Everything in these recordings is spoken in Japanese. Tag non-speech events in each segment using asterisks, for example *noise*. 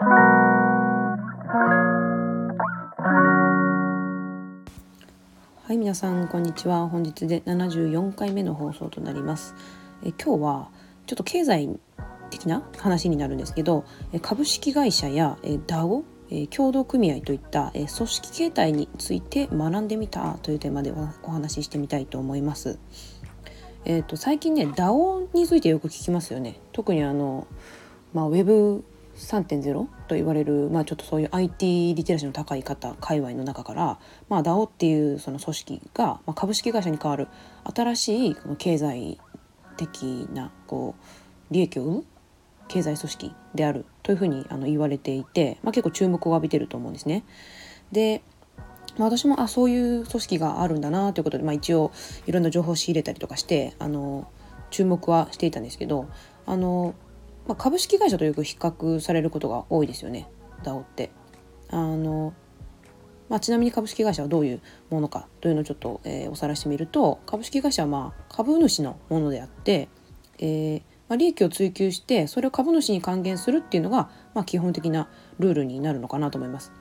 はい皆さんこんにちは本日で74回目の放送となりますえ今日はちょっと経済的な話になるんですけど株式会社や DAO 協同組合といった組織形態について学んでみたというテーマでお話ししてみたいと思います。えーと、最近ね DAO についてよく聞きますよね。特にあの、まあ、3.0と言われる、まあ、ちょっとそういう IT リテラシーの高い方界隈の中から、まあ、DAO っていうその組織が、まあ、株式会社に代わる新しいこの経済的なこう利益を生む経済組織であるというふうにあの言われていて、まあ、結構注目を浴びてると思うんですね。でまあ、私もあそういう組織があるんだなということで、まあ、一応いろんな情報を仕入れたりとかしてあの注目はしていたんですけどあの、まあ、株式会社とよく比較されることが多いですよね DAO って。あのまあ、ちなみに株式会社はどういうものかというのをちょっと、えー、おさらしてみると株式会社はまあ株主のものであって、えー、まあ、利益を追求してそれを株主に還元するっていうのが、まあ、基本的なルールになるのかなと思います。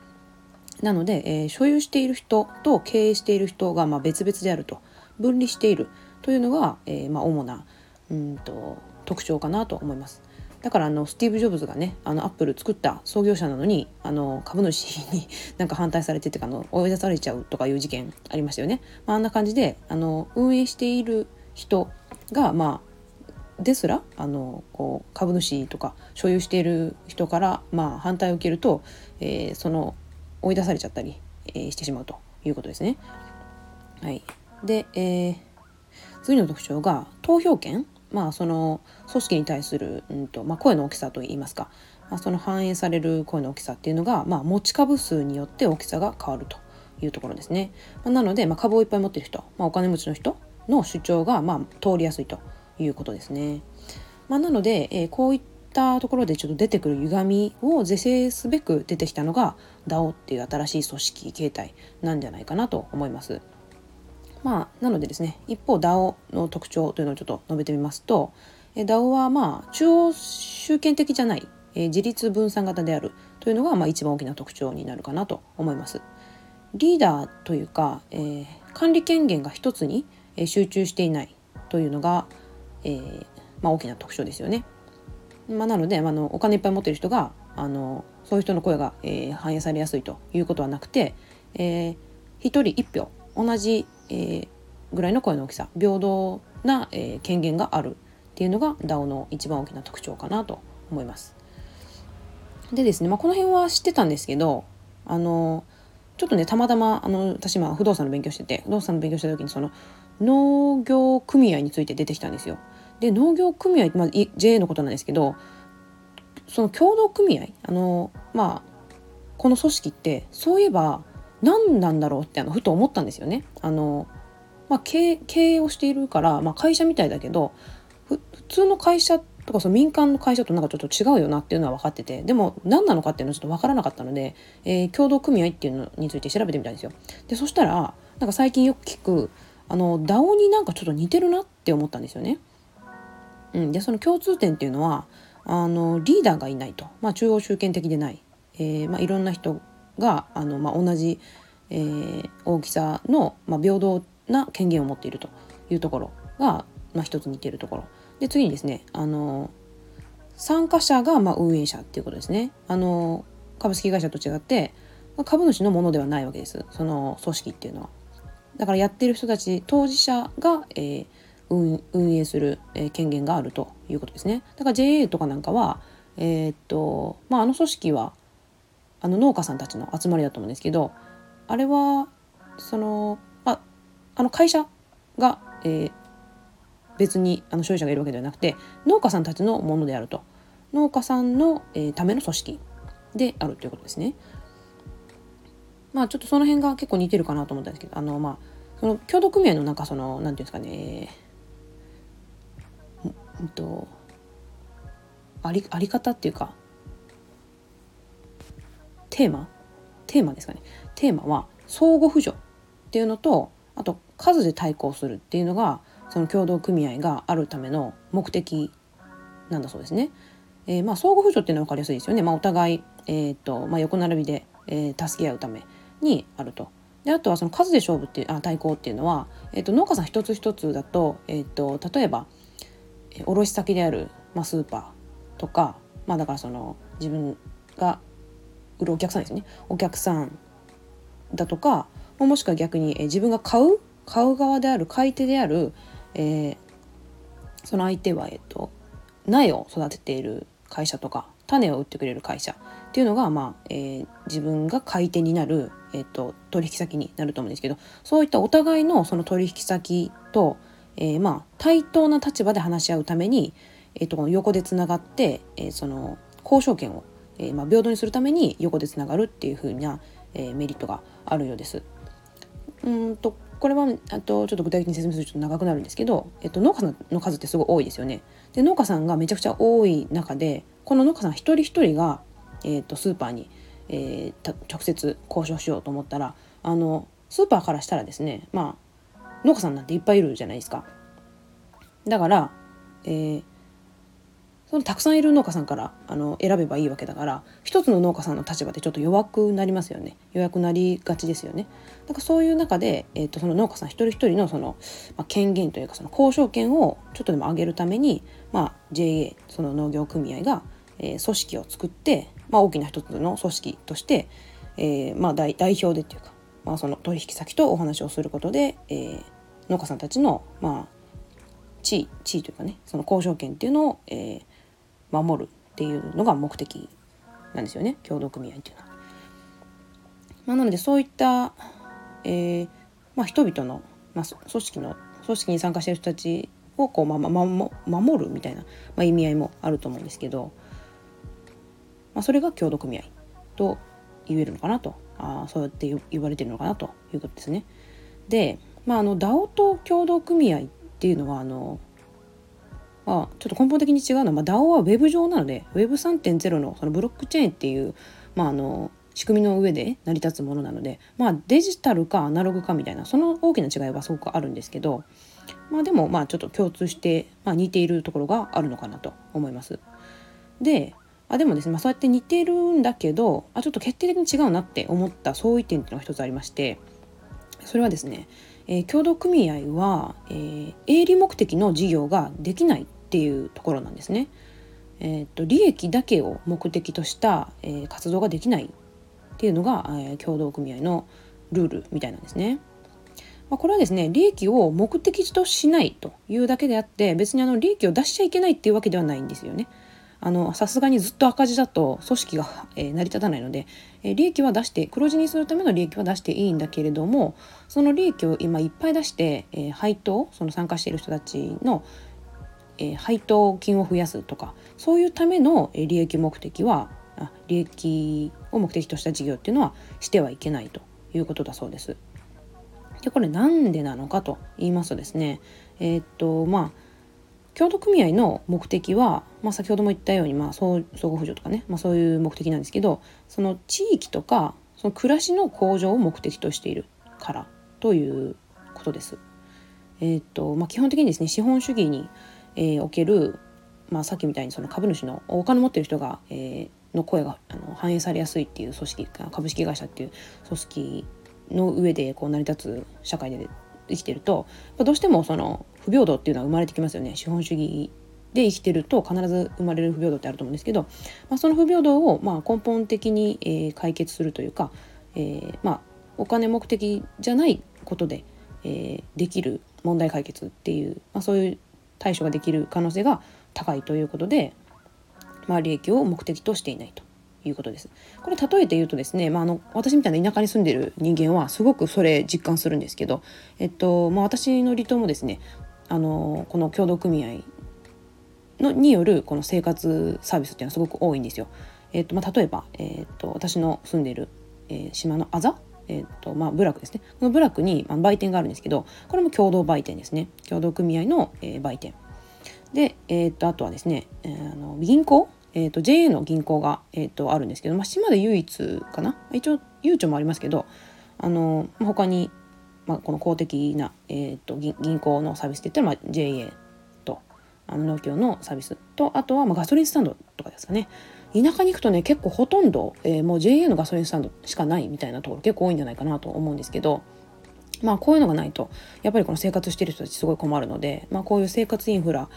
なので、えー、所有している人と経営している人がまあ別々であると分離しているというのが、えー、まあ主なうんと特徴かなと思います。だからあのスティーブ・ジョブズがねあのアップル作った創業者なのにあの株主に *laughs* なんか反対されててかあの追い出されちゃうとかいう事件ありましたよね。まあ、あんな感じであの運営している人がまあですらあのこう株主とか所有している人から、まあ、反対を受けると、えー、その追い出されちゃったり、えー、してしまうということですね。はい、で、えー、次の特徴が投票権まあその組織に対する、うんとまあ、声の大きさといいますか、まあ、その反映される声の大きさっていうのが、まあ、持ち株数によって大きさが変わるというところですね。まあ、なので、まあ、株をいっぱい持ってる人、まあ、お金持ちの人の主張が、まあ、通りやすいということですね。まあ、なので、えー、こういったところでちょっと出てくる歪みを是正すべく出てきたのが DAO っていう新しい組織形態なんじゃないかなと思います。まあ、なのでですね一方 DAO の特徴というのをちょっと述べてみますと DAO はまあ中央集権的じゃない、えー、自立分散型であるというのがまあ一番大きな特徴になるかなと思います。リーダーというか、えー、管理権限が一つに集中していないというのが、えー、まあ、大きな特徴ですよね。まあ、なので、まあのお金いっぱい持ってる人があのそういう人の声が、えー、反映されやすいということはなくて、えー、1人1票同じ、えー、ぐらいの声の大きさ平等な、えー、権限があるっていうのが DAO の一番大きな特徴かなと思います。でですね、まあ、この辺は知ってたんですけどあのちょっとねたまたまあの私今不動産の勉強してて不動産の勉強した時にその農業組合について出てきたんですよ。で農業組合、まあ、JA のことなんですけどその協同組合あのまあこの組織ってそういえば何なんだろうってあのふと思ったんですよね。あのまあ、経経営をしているから、まあ、会社みたいだけど普通の会社とかその民間の会社となんかちょっと違うよなっていうのは分かっててでも何なのかっていうのはちょっと分からなかったので、えー、共同組合っていうのについて調べてみたんですよ。でそしたらなんか最近よく聞くあの DAO になんかちょっと似てるなって思ったんですよね。うん、でその共通点っていうのはあのリーダーがいないと、まあ、中央集権的でない、えーまあ、いろんな人があの、まあ、同じ、えー、大きさの、まあ、平等な権限を持っているというところが、まあ、一つ似ているところで次にですねあの参加者がまあ運営者っていうことですねあの株式会社と違って株主のものではないわけですその組織っていうのは。だからやってる人たち当事者が、えー、運営する、えー、権限があるということですね。だから JA とかなんかは、えー、っとまあ、あの組織はあの農家さんたちの集まりだと思うんですけどあれはその、まあ、あの会社が、えー、別にあの所有者がいるわけではなくて農家さんたちのものであると農家さんの、えー、ための組織であるということですね。まあちょっとその辺が結構似てるかなと思ったんですけどあのまあその協同組合のなんかその何て言うんですかねうんとありあり方っていうかテーマ？テーマですかねテーマは相互扶助っていうのとあと数で対抗するっていうのがその協同組合があるための目的なんだそうですね。えー、まあ、相互扶助っていうのは分かりやすいですよね、まあ、お互い、えーとまあ、横並びで、えー、助け合うためにあると。であとはその数で勝負っていうあ対抗っていうのは、えーと、農家さん一つ一つだと,、えーと、例えば、卸先である、まあ、スーパーとか、まあ、だからその自分が売るお客さんですね。お客さんだとかもしくは逆に、え、自分が買う買う側である買い手である、えー、その相手は、えーと苗を育てている会社とか種を売ってくれる会社っていうのが、まあえー、自分が買い手になる、えーと、取引先になると思うんですけどそういったお互いのその取引先と、えー、まあ、対等な立場で話し合うために、えーと、横でつながって、えー、その交渉権を、えまあ、平等にするために横でつながるっていう風な、えメリットがあるようです。うんとこれはあとちょっと具体的に説明するとちょっと長くなるんですけど、えっと、農家さんの数ってすごい多いですよね。で農家さんがめちゃくちゃ多い中でこの農家さん一人一人が、えっと、スーパーに、えー、直接交渉しようと思ったらあのスーパーからしたらですねまあ農家さんなんていっぱいいるじゃないですか。だから、えー、そのたくさんいる農家さんからあの選べばいいわけだから一つの農家さんの立場でちょっと弱くなりますよね弱くなりがちですよね。だからそういう中で、えーと、その農家さん一人一人のその、まあ、権限というかその交渉権をちょっとでも上げるために、まあ、JA その農業組合が、えー、組織を作って、まあ、大きな一つの組織として、えーまあ代、代表でっていうか、まあ、その取引先とお話をすることで、えー、農家さんたちの、まあ、地位地位というかねその交渉権っていうのを、えー、守るっていうのが目的なんですよね協同組合っていうのは。まあ、なのでそういった、えーまあ、人々の、まあ、組織の組織に参加している人たちをこう、まあまま、守るみたいな、まあ、意味合いもあると思うんですけど、まあ、それが協同組合と言えるのかなとあそうやって言われてるのかなということですね。で、まあ、あの DAO と協同組合っていうのはあのちょっと根本的に違うのは、ま、DAO は Web 上なので Web3.0 のそのブロックチェーンっていう、まあ、あの仕組みの上で成り立つものなので、まあ、デジタルかアナログかみたいなその大きな違いはすごくあるんですけど、まあ、でもまあちょっと共通して、まあ、似ているところがあるのかなと思います。であでもですね、まあ、そうやって似てるんだけどあちょっと決定的に違うなって思った相違点っていうのが一つありましてそれはですね、えー、協同組合は、えー、営利目的の事業ができないっていうところなんですね。えーと、利益だけを目的とした、えー、活動ができないっていうのが、えー、協同組合のルールみたいなんですね。まあ、これはですね利益を目的としないというだけであって別にあの利益を出しちゃいけないっていうわけではないんですよね。あのさすがにずっと赤字だと組織が、えー、成り立たないので、えー、利益は出して黒字にするための利益は出していいんだけれどもその利益を今いっぱい出して、えー、配当その参加している人たちの、えー、配当金を増やすとかそういうための利益目的はあ利益を目的とした事業っていうのはしてはいけないということだそうです。でこれなんでなのかと言いますとですねえー、っとまあ協同組合の目的は、まあ、先ほども言ったように、まあ、相相互扶助とかね、まあ、そういう目的なんですけどその地域とかその暮らしの向上を目的としているからということです。えー、っとまあ、基本的にですね資本主義にえー、おける、まあ、さっきみたいにその株主のお金持ってる人が、えー、の声があの反映されやすいっていう組織株式会社っていう組織の上でこう成り立つ社会で生きてるとどうしてもその不平等っていうのは生まれてきますよね資本主義で生きてると必ず生まれる不平等ってあると思うんですけど、まあ、その不平等をまあ根本的に、えー、解決するというか、えー、まあお金目的じゃないことで、えー、できる問題解決っていう、まあ、そういう対処ができる可能性が高いということで、まあ、利益を目的としていないということです。これ例えて言うとですね、まあ、あの私みたいな田舎に住んでる人間はすごくそれ実感するんですけど、えっとまあ、私の離島もですねあのこの協同組合のによるこの生活サービスっていうのはすごく多いんですよ。えっとまあ、例えば、えっと、私の住んでいる、えー、島のあざえーとまあ、部落ですね。この部落に、まあ、売店があるんですけどこれも共同売店ですね。共同組合の、えー、売店。で、えーと、あとはですね、えー、あの銀行、えーと、JA の銀行が、えーと、あるんですけど、まあ、島で唯一かな？一応ゆうちょもありますけどあの他に、まあ、この公的な、えー、と銀行のサービスって言ったら、まあ、JA とあの農協のサービスとあとはまあガソリンスタンドとかですかね。田舎に行くとね結構ほとんど、えー、もう JA のガソリンスタンドしかないみたいなところ結構多いんじゃないかなと思うんですけどまあこういうのがないとやっぱりこの生活してる人たちすごい困るので、まあ、こういう生活インフラ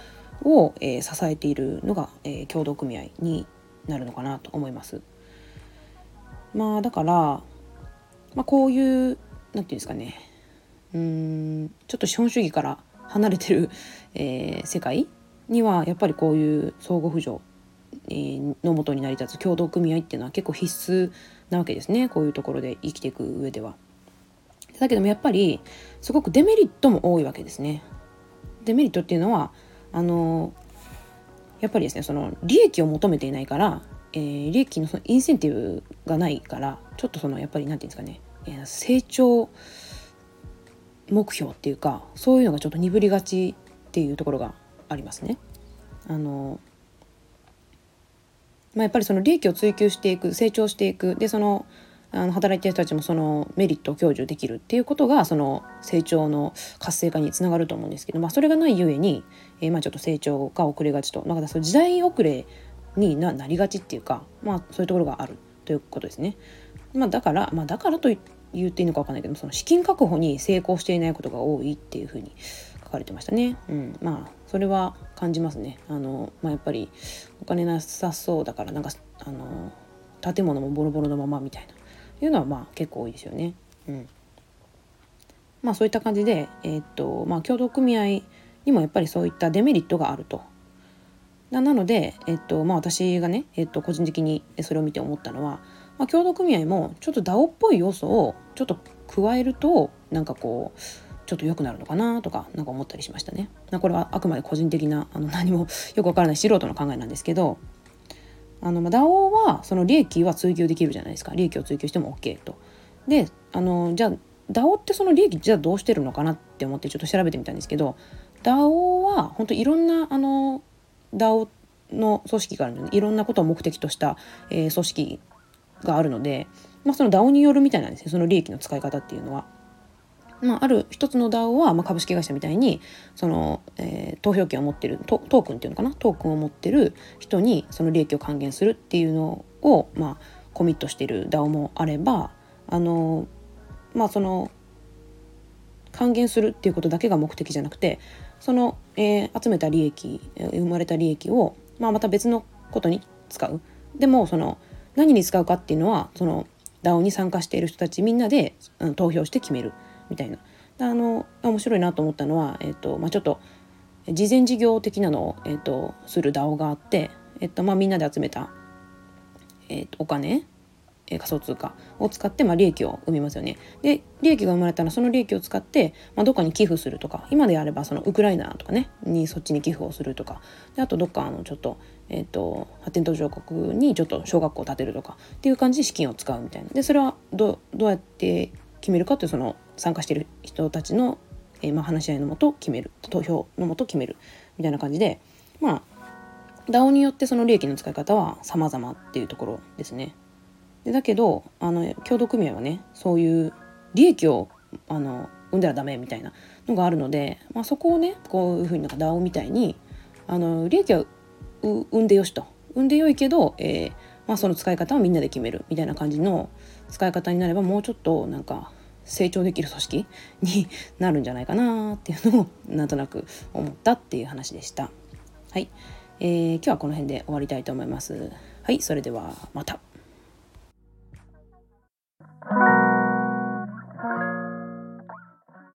を、えー、支えているのが、えー、協同組合になるのかなと思います。まあだから、まあ、こういう何て言うんですかねうんちょっと資本主義から離れてる、えー、世界にはやっぱりこういう相互扶助のもとに成り立つ協同組合っていうのは結構必須なわけですねこういうところで生きていく上では。だけどもやっぱりすごくデメリットも多いわけですね。デメリットっていうのはあのやっぱりですねその利益を求めていないから、えー、利益のそのインセンティブがないからちょっとそのやっぱり何て言うんですかね、えー、成長目標っていうかそういうのがちょっと鈍りがちっていうところがありますね。あのまあ、やっぱりその利益を追求していく成長していくでそのあの働いてる人たちもそのメリットを享受できるっていうことがその成長の活性化につながると思うんですけど、まあ、それがないゆえに、えー、まあちょっと成長が遅れがちとだからその時代遅れになりがちっていうか、まあ、そういうところがあるということですね。まあ、だから、まあ、だからと言っていいのか分かんないけどその資金確保に成功していないことが多いっていうふうに書かれてましたね。うん、まあそれは感じますね。あのまあ、やっぱりお金なさそうだからなんかあの建物もボロボロのままみたいないうのはまあ結構多いですよね。うん、まあそういった感じで、えー、っとまあ、協同組合にもやっぱりそういったデメリットがあると。なので、えっとまあ、私がね、えっと、個人的にそれを見て思ったのは、まあ、協同組合もちょっと DAO っぽい要素をちょっと加えるとなんかこうちょっと良くなるのかなとかなんか思ったりしましたね。これはあくまで個人的なあの何もよくわからない素人の考えなんですけどあの、DAO はその利益は追求できるじゃないですか利益を追求しても OK と。であのじゃあ DAO ってその利益じゃあどうしてるのかなって思ってちょっと調べてみたんですけど DAO は本当いろんなあの DAO の組織があるのでいろんなことを目的とした、えー、組織があるので、まあ、その DAO によるみたいなんですねその利益の使い方っていうのは。まあ、ある一つの DAO は、まあ、株式会社みたいにその、えー、投票権を持ってるトークンっていうのかな？トークンを持ってる人にその利益を還元するっていうのを、まあ、コミットしてる DAO もあればあのまあその還元するっていうことだけが目的じゃなくてその、えー、集めた利益生まれた利益を、まあ、また別のことに使う。でもその何に使うかっていうのはその DAO に参加している人たちみんなで、うん、投票して決める。みたいな。あの面白いなと思ったのは、えっとまあ、ちょっと事前事業的なのを、えっと、する DAO があって、えっとまあ、みんなで集めた、えっと、お金仮想通貨を使って、まあ、利益を生みますよね。で利益が生まれたらその利益を使って、まあ、どっかに寄付するとか今であればそのウクライナとかねにそっちに寄付をするとかであとどっかあのちょっと,、えーと、発展途上国にちょっと小学校を建てるとかっていう感じで資金を使うみたいな。でそれはどどうやって決めるかっていうその参加している人たちの、えー、まあ、話し合いのもと決める投票のもと決めるみたいな感じでまあ DAO によってその利益の使い方は様々っていうところですね。でだけどあの協同組合はねそういう利益をあの生んだらダメみたいなのがあるので、まあ、そこをねこういうふうになんか DAO みたいにあの利益は生んでよしと生んでよいけど、えーまあ、その使い方はみんなで決めるみたいな感じの使い方になればもうちょっとなんか成長できる組織になるんじゃないかなっていうのをなんとなく思ったっていう話でした。はい、えー、今日はこの辺で終わりたいと思います。はい、それではまた。